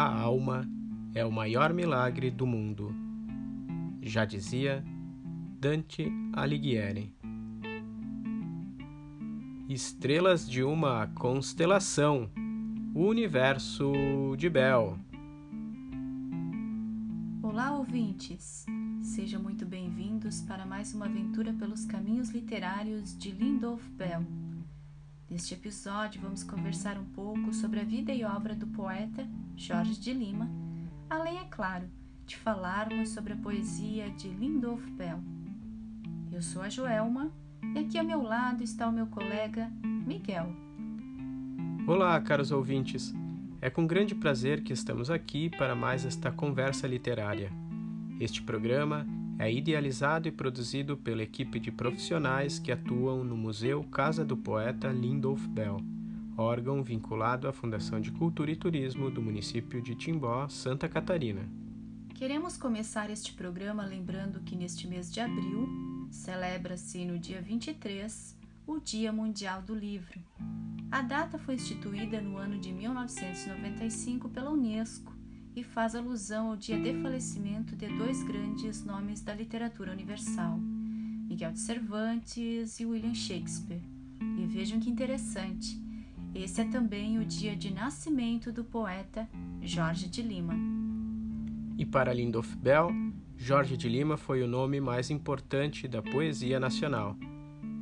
A alma é o maior milagre do mundo. Já dizia Dante Alighieri. Estrelas de uma constelação, o universo de Bell. Olá, ouvintes! Sejam muito bem-vindos para mais uma aventura pelos caminhos literários de Lindolf Bell. Neste episódio, vamos conversar um pouco sobre a vida e obra do poeta Jorge de Lima, além, é claro, de falarmos sobre a poesia de Lindolf Bell. Eu sou a Joelma e aqui ao meu lado está o meu colega Miguel. Olá, caros ouvintes! É com grande prazer que estamos aqui para mais esta conversa literária. Este programa é idealizado e produzido pela equipe de profissionais que atuam no Museu Casa do Poeta Lindolf Bell, órgão vinculado à Fundação de Cultura e Turismo do município de Timbó, Santa Catarina. Queremos começar este programa lembrando que neste mês de abril celebra-se no dia 23 o Dia Mundial do Livro. A data foi instituída no ano de 1995 pela Unesco e faz alusão ao dia de falecimento de dois grandes nomes da literatura universal, Miguel de Cervantes e William Shakespeare. E vejam que interessante, esse é também o dia de nascimento do poeta Jorge de Lima. E para Lindolf Bell, Jorge de Lima foi o nome mais importante da poesia nacional.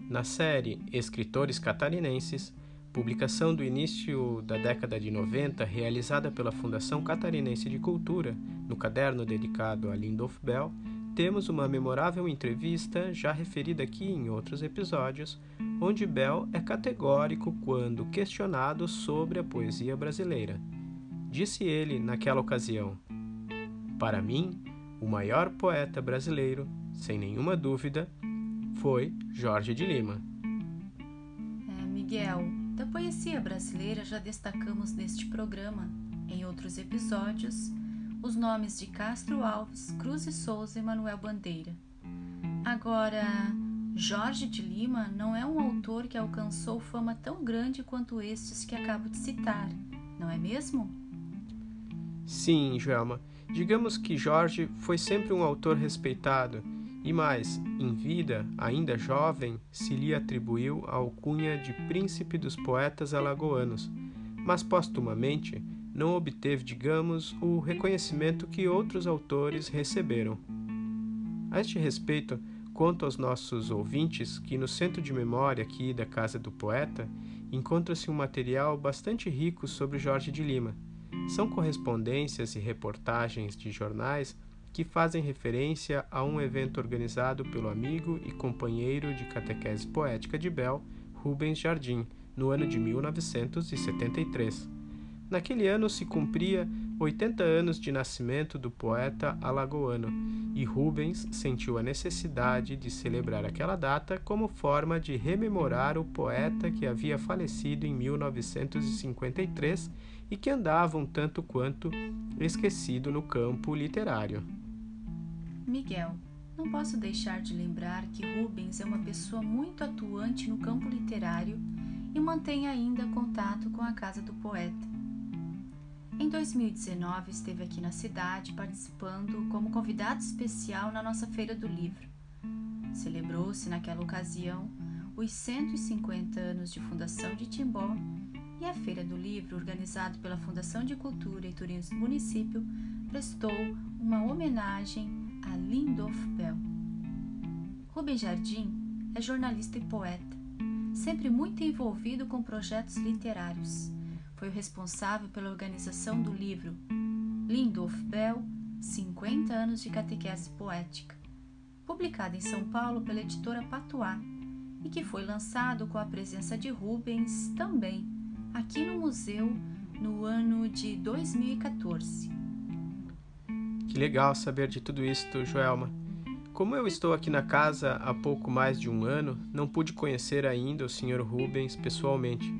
Na série Escritores Catarinenses, publicação do início da década de 90, realizada pela Fundação Catarinense de Cultura, no caderno dedicado a Lindolf Bell, temos uma memorável entrevista, já referida aqui em outros episódios, onde Bell é categórico quando questionado sobre a poesia brasileira. Disse ele naquela ocasião: Para mim, o maior poeta brasileiro, sem nenhuma dúvida, foi Jorge de Lima. É, Miguel, da poesia brasileira já destacamos neste programa, em outros episódios, os nomes de Castro Alves, Cruz e Souza e Manuel Bandeira. Agora, Jorge de Lima não é um autor que alcançou fama tão grande quanto estes que acabo de citar, não é mesmo? Sim, Joelma. Digamos que Jorge foi sempre um autor respeitado e mais, em vida, ainda jovem, se lhe atribuiu a alcunha de príncipe dos poetas alagoanos, mas postumamente não obteve, digamos, o reconhecimento que outros autores receberam. A este respeito, conto aos nossos ouvintes que no centro de memória aqui da Casa do Poeta encontra-se um material bastante rico sobre Jorge de Lima. São correspondências e reportagens de jornais que fazem referência a um evento organizado pelo amigo e companheiro de catequese poética de Bell, Rubens Jardim, no ano de 1973. Naquele ano se cumpria 80 anos de nascimento do poeta alagoano, e Rubens sentiu a necessidade de celebrar aquela data como forma de rememorar o poeta que havia falecido em 1953 e que andava um tanto quanto esquecido no campo literário. Miguel, não posso deixar de lembrar que Rubens é uma pessoa muito atuante no campo literário e mantém ainda contato com a casa do poeta. Em 2019 esteve aqui na cidade participando como convidado especial na nossa Feira do Livro. Celebrou-se naquela ocasião os 150 anos de fundação de Timbó e a Feira do Livro, organizada pela Fundação de Cultura e Turismo do município, prestou uma homenagem a Lindolf Bell. Rubem Jardim é jornalista e poeta, sempre muito envolvido com projetos literários. Foi o responsável pela organização do livro Lindolf Bell 50 anos de catequese poética, publicado em São Paulo pela editora Patuá e que foi lançado com a presença de Rubens também aqui no museu no ano de 2014. Que legal saber de tudo isso, Joelma. Como eu estou aqui na casa há pouco mais de um ano, não pude conhecer ainda o Sr. Rubens pessoalmente,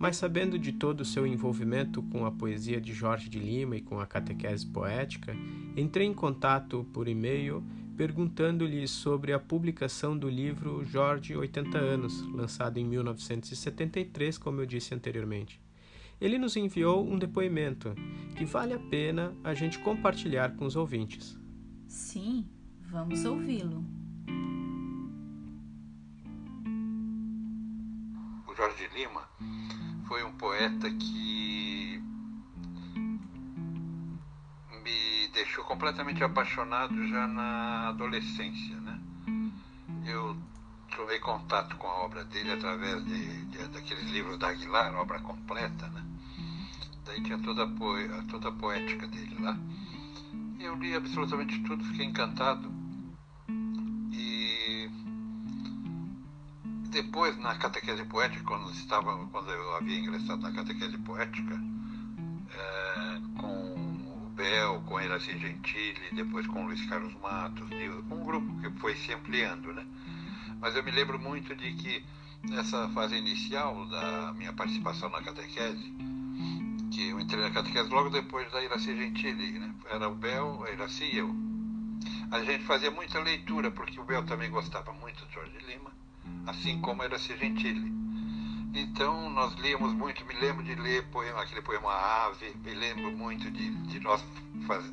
mas sabendo de todo o seu envolvimento com a poesia de Jorge de Lima e com a catequese poética, entrei em contato por e-mail perguntando-lhe sobre a publicação do livro Jorge 80 anos, lançado em 1973, como eu disse anteriormente. ele nos enviou um depoimento que vale a pena a gente compartilhar com os ouvintes. Sim, vamos ouvi-lo. O Jorge Lima foi um poeta que me deixou completamente apaixonado já na adolescência, né? Eu tomei contato com a obra dele através de, de daqueles livros da Aguilar, obra completa, né? Daí tinha toda a, toda a poética dele lá. Eu li absolutamente tudo, fiquei encantado. Depois, na catequese poética, quando, estava, quando eu havia ingressado na catequese poética, é, com o Bel, com Iraci Gentili, depois com Luiz Carlos Matos, um grupo que foi se ampliando, né? Mas eu me lembro muito de que nessa fase inicial da minha participação na catequese, que eu entrei na catequese logo depois da Iraci Gentili, né? Era o Bel, a Iraci e eu. A gente fazia muita leitura, porque o Bel também gostava muito de Jorge Lima, assim como a Iraci Gentili. Então nós líamos muito, me lembro de ler poema, aquele poema Ave, me lembro muito de, de nós faz,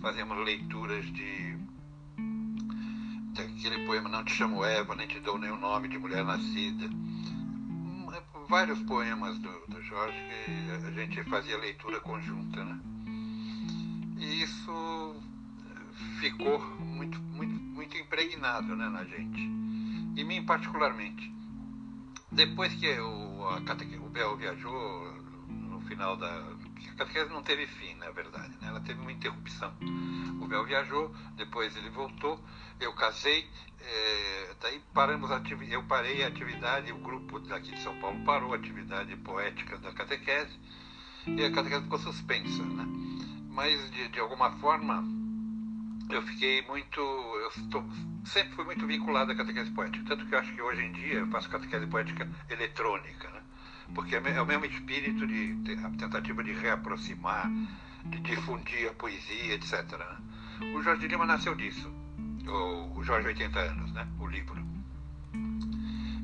fazemos leituras de aquele poema Não Te Chamo Eva, nem te dou nenhum nome de mulher nascida. Hum, vários poemas do, do Jorge que a gente fazia leitura conjunta, né? E isso ficou muito, muito, muito impregnado né, na gente. E mim particularmente. Depois que o, a o Bel viajou, no final da. A catequese não teve fim, na verdade, né? ela teve uma interrupção. O Bel viajou, depois ele voltou, eu casei, é, daí paramos eu parei a atividade, o grupo daqui de São Paulo parou a atividade poética da catequese e a catequese ficou suspensa, né? Mas de, de alguma forma eu fiquei muito, eu estou, sempre fui muito vinculado à catequese poética, tanto que eu acho que hoje em dia eu faço catequese poética eletrônica, né? Porque é, é o mesmo espírito de, de tentativa de reaproximar, de difundir a poesia, etc. Né? O Jorge Lima nasceu disso o, Jorge 80 anos, né? O livro.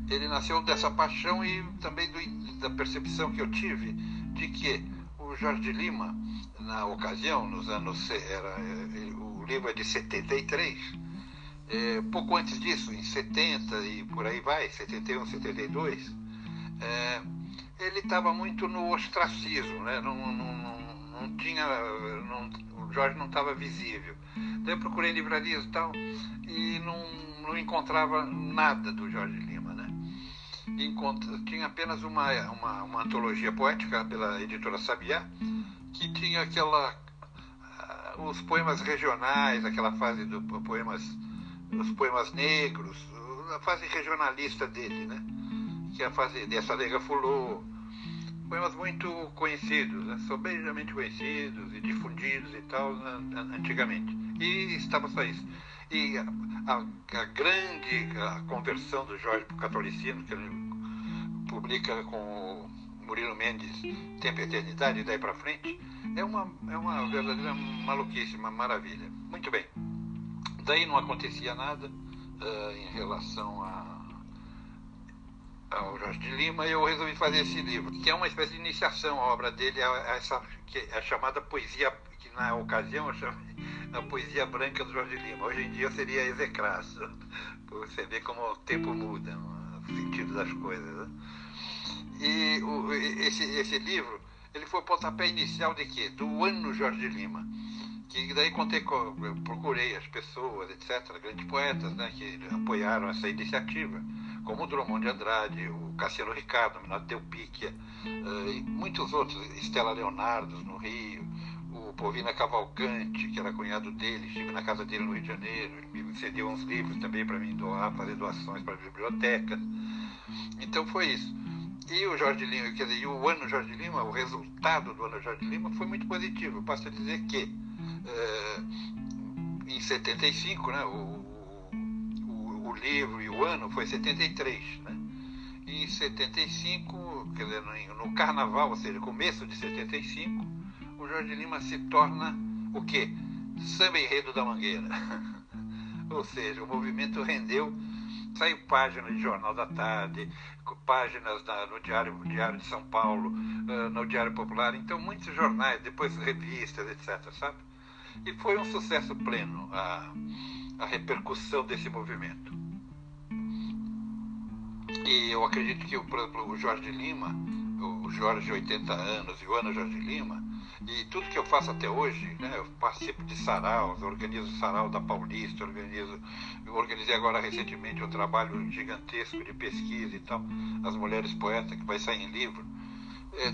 Ele nasceu dessa paixão e também do, da percepção que eu tive de que o Jorge Lima, na ocasião, nos anos. Era, o livro é de 73. É, pouco antes disso, em 70 e por aí vai, 71, 72, é, ele estava muito no ostracismo, né? não, não, não, não tinha. Não, o Jorge não estava visível. Daí eu procurei livrarias e tal, e não, não encontrava nada do Jorge Lima, né? Encontra, tinha apenas uma, uma, uma antologia poética pela editora Sabiá, que tinha aquela os poemas regionais, aquela fase dos poemas, os poemas negros, a fase regionalista dele, né? Que é a fase dessa Lega Fulô, poemas muito conhecidos, né? sobejamente conhecidos e difundidos e tal, antigamente. E estava só isso. E a, a, a grande a conversão do Jorge para o catolicismo, que ele publica com Murilo Mendes, Tempo e Eternidade, e daí para frente, é uma, é uma verdadeira maluquice, uma maravilha. Muito bem. Daí não acontecia nada uh, em relação a, ao Jorge de Lima, eu resolvi fazer esse livro, que é uma espécie de iniciação à obra dele, a, essa, que é a chamada poesia, que na ocasião eu chamei a poesia branca do Jorge Lima. Hoje em dia seria execraço. Você vê como o tempo muda, o sentido das coisas. Né? E o, esse, esse livro, ele foi o pontapé inicial de quê? Do ano Jorge Lima. Que daí contei, procurei as pessoas, etc., grandes poetas, né, que apoiaram essa iniciativa, como o Drummond de Andrade, o Cassiano Ricardo, o Minato Delpicchia, uh, e muitos outros, Estela Leonardo no Rio, Povina Cavalcante, que era cunhado dele, estive na casa dele no Rio de Janeiro, ele me cedeu uns livros também para mim doar, fazer doações para a biblioteca. Então foi isso. E o Jorge Lima, quer dizer, o ano Jorge Lima, o resultado do ano Jorge Lima foi muito positivo. Basta dizer que é, em 75, né, o, o, o, livro e o ano foi 73, né? E em 75, quer dizer, no, no carnaval, ou seja, começo de 75, o Jorge Lima se torna o quê? Samba enredo da Mangueira. Ou seja, o movimento rendeu Saiu páginas de Jornal da Tarde, páginas na, no Diário, Diário de São Paulo, uh, no Diário Popular, então muitos jornais, depois revistas, etc. Sabe? E foi um sucesso pleno a, a repercussão desse movimento. E eu acredito que, por exemplo, o Jorge Lima, o Jorge 80 anos e o Ana Jorge Lima, e tudo que eu faço até hoje, né, eu participo de saraus, organizo o sarau da Paulista, organizo, organizei agora recentemente um trabalho gigantesco de pesquisa e tal, as mulheres poetas, que vai sair em livro. É,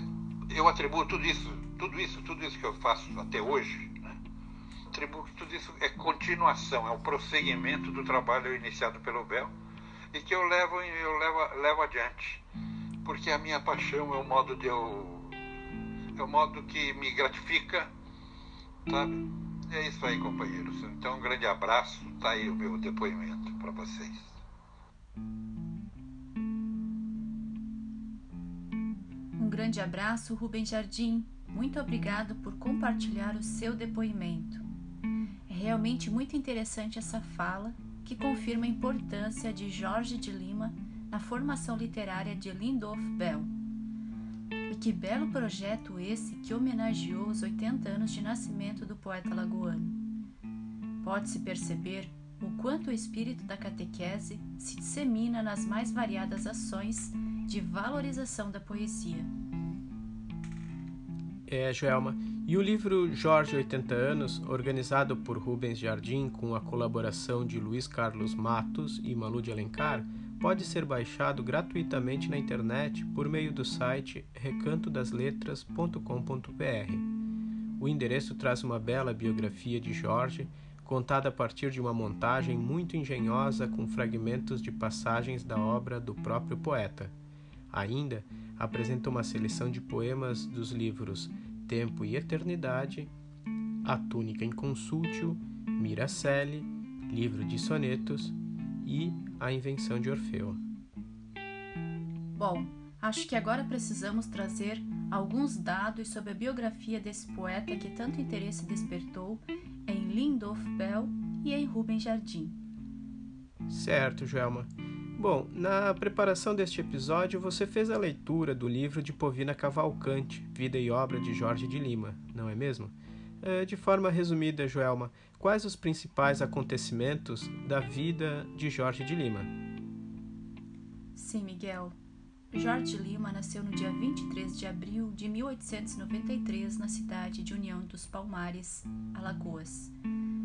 eu atribuo tudo isso, tudo isso, tudo isso que eu faço até hoje, né, atribuo que tudo isso é continuação, é um prosseguimento do trabalho iniciado pelo Bel e que eu levo, eu levo, levo adiante. Porque a minha paixão é o modo de eu é o modo que me gratifica, sabe? É isso aí, companheiros. Então, um grande abraço. Tá aí o meu depoimento para vocês. Um grande abraço, Rubem Jardim. Muito obrigado por compartilhar o seu depoimento. É realmente muito interessante essa fala que confirma a importância de Jorge de Lima na formação literária de Lindolf Bell e que belo projeto esse que homenageou os 80 anos de nascimento do poeta lagoano. Pode-se perceber o quanto o espírito da catequese se dissemina nas mais variadas ações de valorização da poesia. É, Joelma. E o livro Jorge 80 Anos, organizado por Rubens Jardim com a colaboração de Luiz Carlos Matos e Malu de Alencar, pode ser baixado gratuitamente na internet por meio do site recantodasletras.com.br. O endereço traz uma bela biografia de Jorge, contada a partir de uma montagem muito engenhosa com fragmentos de passagens da obra do próprio poeta. Ainda apresenta uma seleção de poemas dos livros Tempo e Eternidade, A Túnica em Consúltio, Miracele, Livro de Sonetos e A Invenção de Orfeu. Bom, acho que agora precisamos trazer alguns dados sobre a biografia desse poeta que tanto interesse despertou em Lindolf Bell e em Rubem Jardim. Certo, Joelma. Bom, na preparação deste episódio você fez a leitura do livro de Povina Cavalcante, Vida e Obra de Jorge de Lima, não é mesmo? É, de forma resumida, Joelma, quais os principais acontecimentos da vida de Jorge de Lima? Sim, Miguel. Jorge Lima nasceu no dia 23 de abril de 1893 na cidade de União dos Palmares, Alagoas.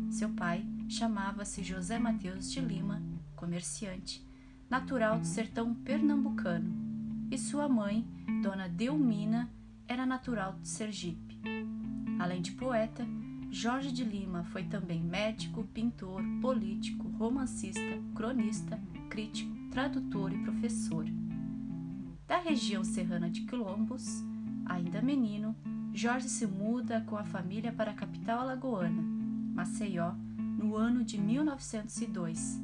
Seu pai chamava-se José Mateus de Lima, comerciante, natural do sertão pernambucano, e sua mãe, Dona Delmina, era natural de Sergipe. Além de poeta, Jorge de Lima foi também médico, pintor, político, romancista, cronista, crítico, tradutor e professor. Da região serrana de Quilombos, ainda menino, Jorge se muda com a família para a capital alagoana, Maceió, no ano de 1902.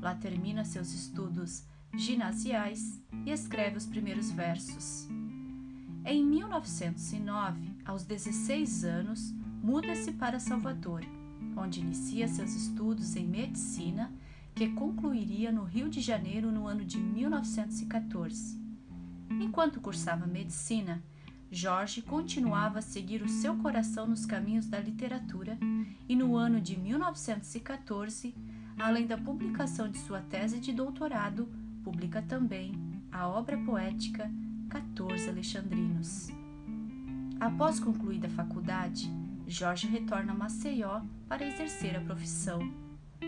Lá termina seus estudos ginasiais e escreve os primeiros versos. Em 1909, aos 16 anos, muda-se para Salvador, onde inicia seus estudos em medicina, que concluiria no Rio de Janeiro no ano de 1914. Enquanto cursava medicina, Jorge continuava a seguir o seu coração nos caminhos da literatura e no ano de 1914, além da publicação de sua tese de doutorado, publica também a obra poética 14 alexandrinos. Após concluída a faculdade, Jorge retorna a Maceió para exercer a profissão.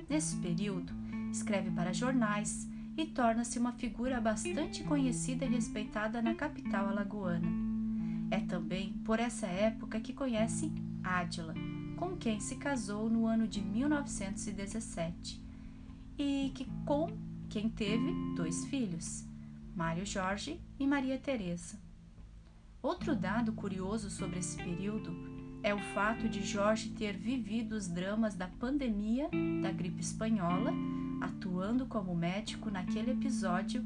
Nesse período, escreve para jornais e torna-se uma figura bastante conhecida e respeitada na capital alagoana. É também por essa época que conhece Ádila, com quem se casou no ano de 1917 e que com quem teve dois filhos. Mário Jorge e Maria Teresa. Outro dado curioso sobre esse período é o fato de Jorge ter vivido os dramas da pandemia da gripe espanhola, atuando como médico naquele episódio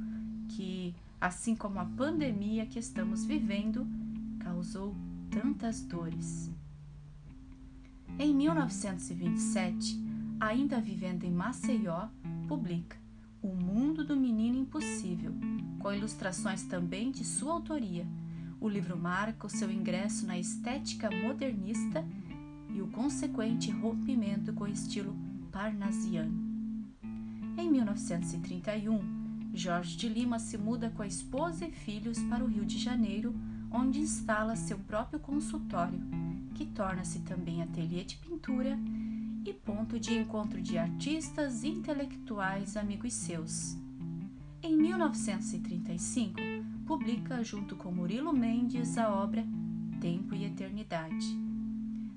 que, assim como a pandemia que estamos vivendo, causou tantas dores. Em 1927, ainda vivendo em Maceió, publica O Mundo do Menino Impossível, com ilustrações também de sua autoria. O livro marca o seu ingresso na estética modernista e o consequente rompimento com o estilo parnasiano. Em 1931, Jorge de Lima se muda com a esposa e filhos para o Rio de Janeiro, onde instala seu próprio consultório, que torna-se também ateliê de pintura e ponto de encontro de artistas intelectuais amigos seus. Em 1935, publica junto com Murilo Mendes a obra Tempo e Eternidade,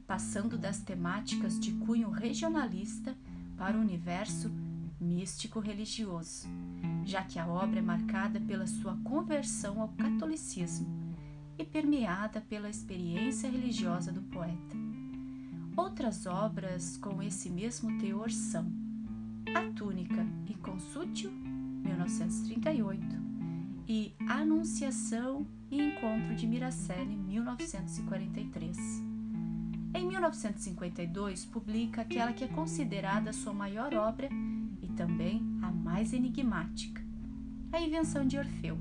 passando das temáticas de cunho regionalista para o universo místico-religioso, já que a obra é marcada pela sua conversão ao catolicismo e permeada pela experiência religiosa do poeta. Outras obras com esse mesmo teor são A Túnica e Consútil, 1938, e Anunciação e Encontro de Miracele, 1943. Em 1952, publica aquela que é considerada sua maior obra e também a mais enigmática, A Invenção de Orfeu.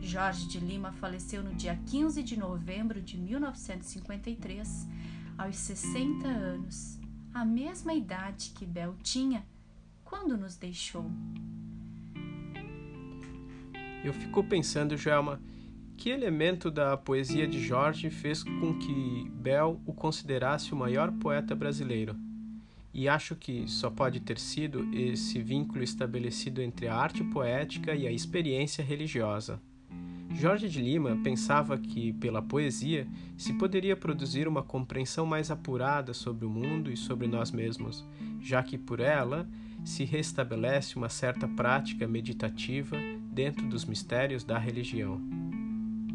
Jorge de Lima faleceu no dia 15 de novembro de 1953 aos 60 anos, a mesma idade que Bel tinha quando nos deixou. Eu fico pensando, Gelma, que elemento da poesia de Jorge fez com que Bel o considerasse o maior poeta brasileiro? E acho que só pode ter sido esse vínculo estabelecido entre a arte poética e a experiência religiosa. Jorge de Lima pensava que, pela poesia, se poderia produzir uma compreensão mais apurada sobre o mundo e sobre nós mesmos, já que por ela se restabelece uma certa prática meditativa dentro dos mistérios da religião.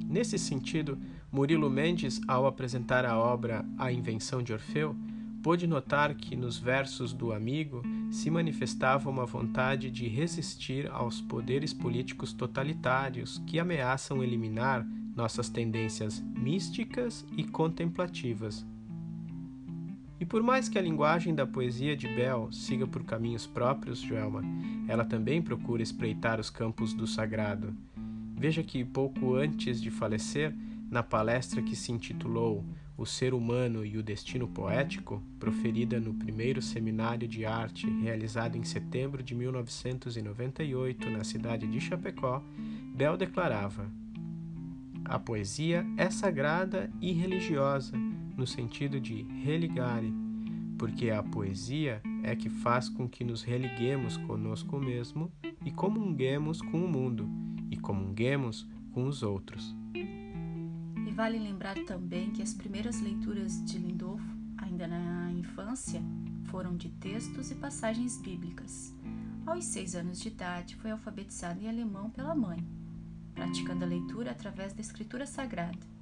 Nesse sentido, Murilo Mendes, ao apresentar a obra A Invenção de Orfeu, pôde notar que nos versos do amigo se manifestava uma vontade de resistir aos poderes políticos totalitários que ameaçam eliminar nossas tendências místicas e contemplativas. E por mais que a linguagem da poesia de Bell siga por caminhos próprios, Joelma, ela também procura espreitar os campos do sagrado. Veja que pouco antes de falecer, na palestra que se intitulou o Ser Humano e o Destino Poético, proferida no primeiro seminário de arte realizado em setembro de 1998 na cidade de Chapecó, Bell declarava: A poesia é sagrada e religiosa, no sentido de religare, porque a poesia é que faz com que nos religuemos conosco mesmo e comunguemos com o mundo e comunguemos com os outros vale lembrar também que as primeiras leituras de Lindolfo, ainda na infância, foram de textos e passagens bíblicas. Aos seis anos de idade, foi alfabetizado em alemão pela mãe, praticando a leitura através da escritura sagrada.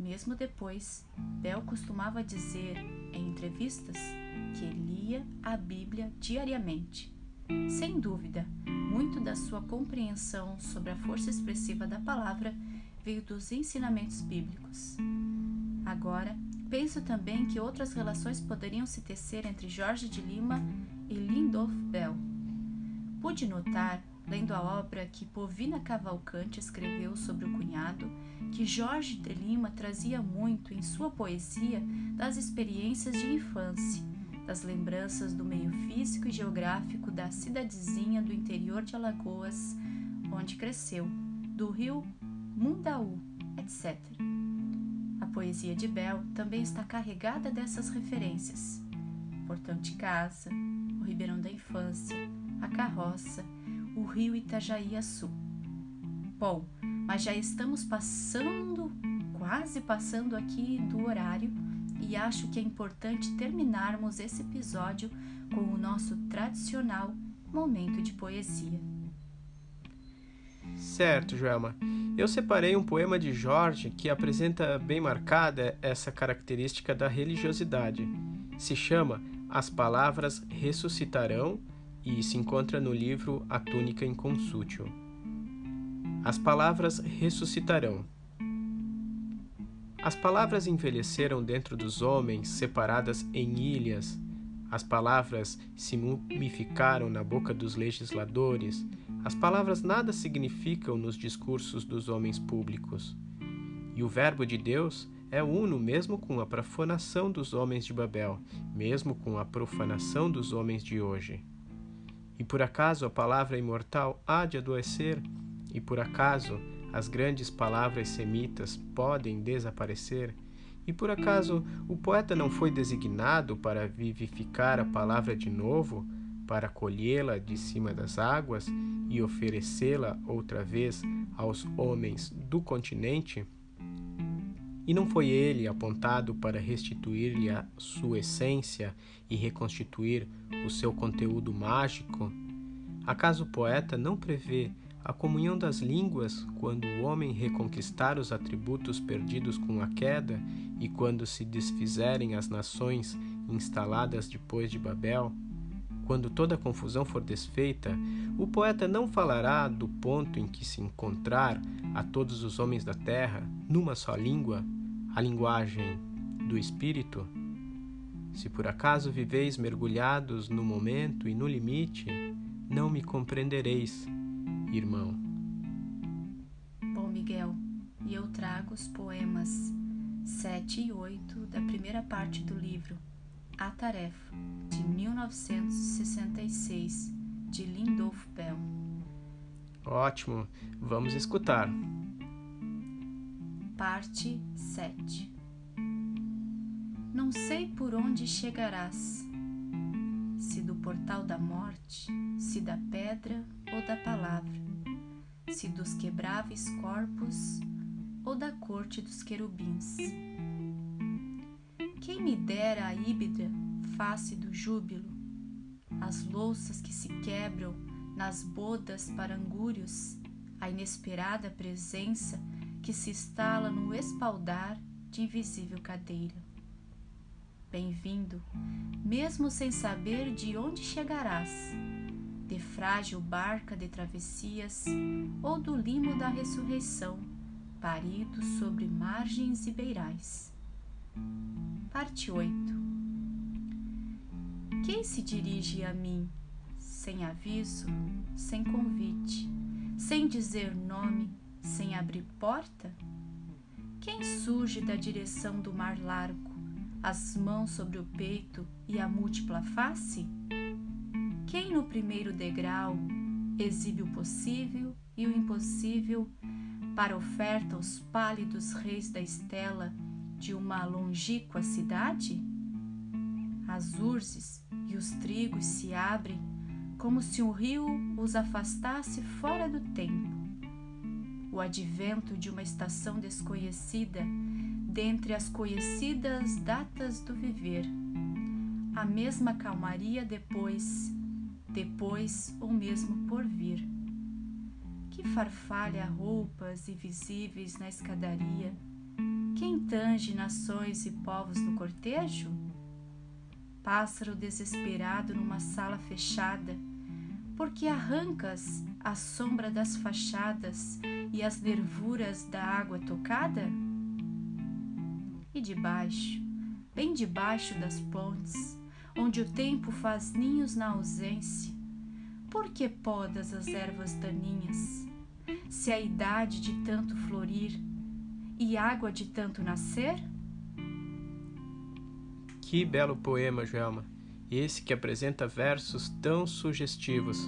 Mesmo depois, Bel costumava dizer em entrevistas que lia a Bíblia diariamente. Sem dúvida, muito da sua compreensão sobre a força expressiva da palavra veio dos ensinamentos bíblicos. Agora, penso também que outras relações poderiam se tecer entre Jorge de Lima e Lindolf Bell. Pude notar, lendo a obra que Povina Cavalcante escreveu sobre o cunhado, que Jorge de Lima trazia muito em sua poesia das experiências de infância, das lembranças do meio físico e geográfico da cidadezinha do interior de Alagoas, onde cresceu, do rio Mundaú, etc. A poesia de Bel também está carregada dessas referências. Portão de Casa, o Ribeirão da Infância, a Carroça, o Rio Itajaí-Açu. Bom, mas já estamos passando, quase passando aqui do horário e acho que é importante terminarmos esse episódio com o nosso tradicional momento de poesia. Certo, Joelma. Eu separei um poema de Jorge que apresenta bem marcada essa característica da religiosidade. Se chama As Palavras Ressuscitarão e se encontra no livro A Túnica Inconsútil. As palavras ressuscitarão. As palavras envelheceram dentro dos homens, separadas em ilhas. As palavras se mumificaram na boca dos legisladores. As palavras nada significam nos discursos dos homens públicos. E o Verbo de Deus é uno mesmo com a profanação dos homens de Babel, mesmo com a profanação dos homens de hoje. E por acaso a palavra imortal há de adoecer? E por acaso as grandes palavras semitas podem desaparecer? E por acaso o poeta não foi designado para vivificar a palavra de novo, para colhê-la de cima das águas e oferecê-la outra vez aos homens do continente? E não foi ele apontado para restituir-lhe a sua essência e reconstituir o seu conteúdo mágico? Acaso o poeta não prevê a comunhão das línguas quando o homem reconquistar os atributos perdidos com a queda e quando se desfizerem as nações instaladas depois de Babel? Quando toda a confusão for desfeita, o poeta não falará do ponto em que se encontrar a todos os homens da terra numa só língua, a linguagem do espírito? Se por acaso viveis mergulhados no momento e no limite, não me compreendereis, irmão. Bom, Miguel, e eu trago os poemas 7 e 8 da primeira parte do livro A Tarefa, de 1966, de Lindolf Bell. Ótimo, vamos escutar. Parte 7 Não sei por onde chegarás, se do portal da morte, se da pedra ou da palavra, se dos quebráveis corpos ou da corte dos querubins. Quem me dera a híbrida face do júbilo, as louças que se quebram nas bodas para angúrios, a inesperada presença que se instala no espaldar de invisível cadeira. Bem-vindo, mesmo sem saber de onde chegarás, de frágil barca de travessias ou do limo da ressurreição parido sobre margens e beirais. Parte 8 Quem se dirige a mim, sem aviso, sem convite, sem dizer nome, sem abrir porta? Quem surge da direção do mar largo, as mãos sobre o peito e a múltipla face? Quem no primeiro degrau exibe o possível e o impossível para oferta aos pálidos reis da estela de uma longínqua cidade? As urzes e os trigos se abrem como se um rio os afastasse fora do tempo. O advento de uma estação desconhecida dentre as conhecidas datas do viver. A mesma calmaria depois, depois ou mesmo por vir que farfalha roupas invisíveis na escadaria? Quem tange nações e povos no cortejo? Pássaro desesperado numa sala fechada, porque arrancas a sombra das fachadas e as nervuras da água tocada? E debaixo, bem debaixo das pontes, onde o tempo faz ninhos na ausência, por que podas as ervas daninhas? se a idade de tanto florir e água de tanto nascer? Que belo poema, Joelma! Esse que apresenta versos tão sugestivos.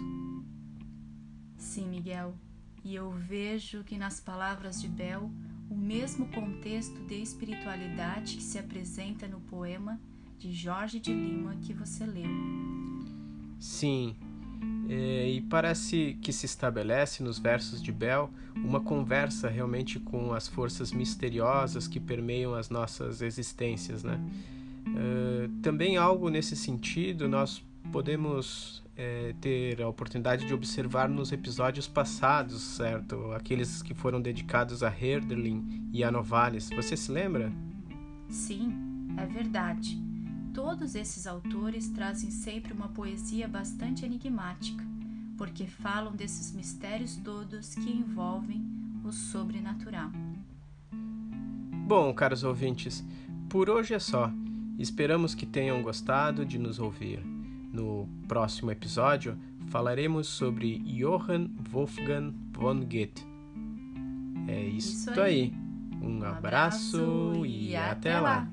Sim, Miguel, e eu vejo que nas palavras de Bel o mesmo contexto de espiritualidade que se apresenta no poema de Jorge de Lima que você leu. Sim, é, e parece que se estabelece nos versos de Bell uma conversa realmente com as forças misteriosas que permeiam as nossas existências, né? É, também algo nesse sentido nós podemos é, ter a oportunidade de observar nos episódios passados, certo? Aqueles que foram dedicados a Herderlin e a Novalis. Você se lembra? Sim, é verdade. Todos esses autores trazem sempre uma poesia bastante enigmática, porque falam desses mistérios todos que envolvem o sobrenatural. Bom, caros ouvintes, por hoje é só. Esperamos que tenham gostado de nos ouvir. No próximo episódio, falaremos sobre Johann Wolfgang von Goethe. É isso, Isso aí. aí. Um, Um abraço, abraço e até até lá. lá.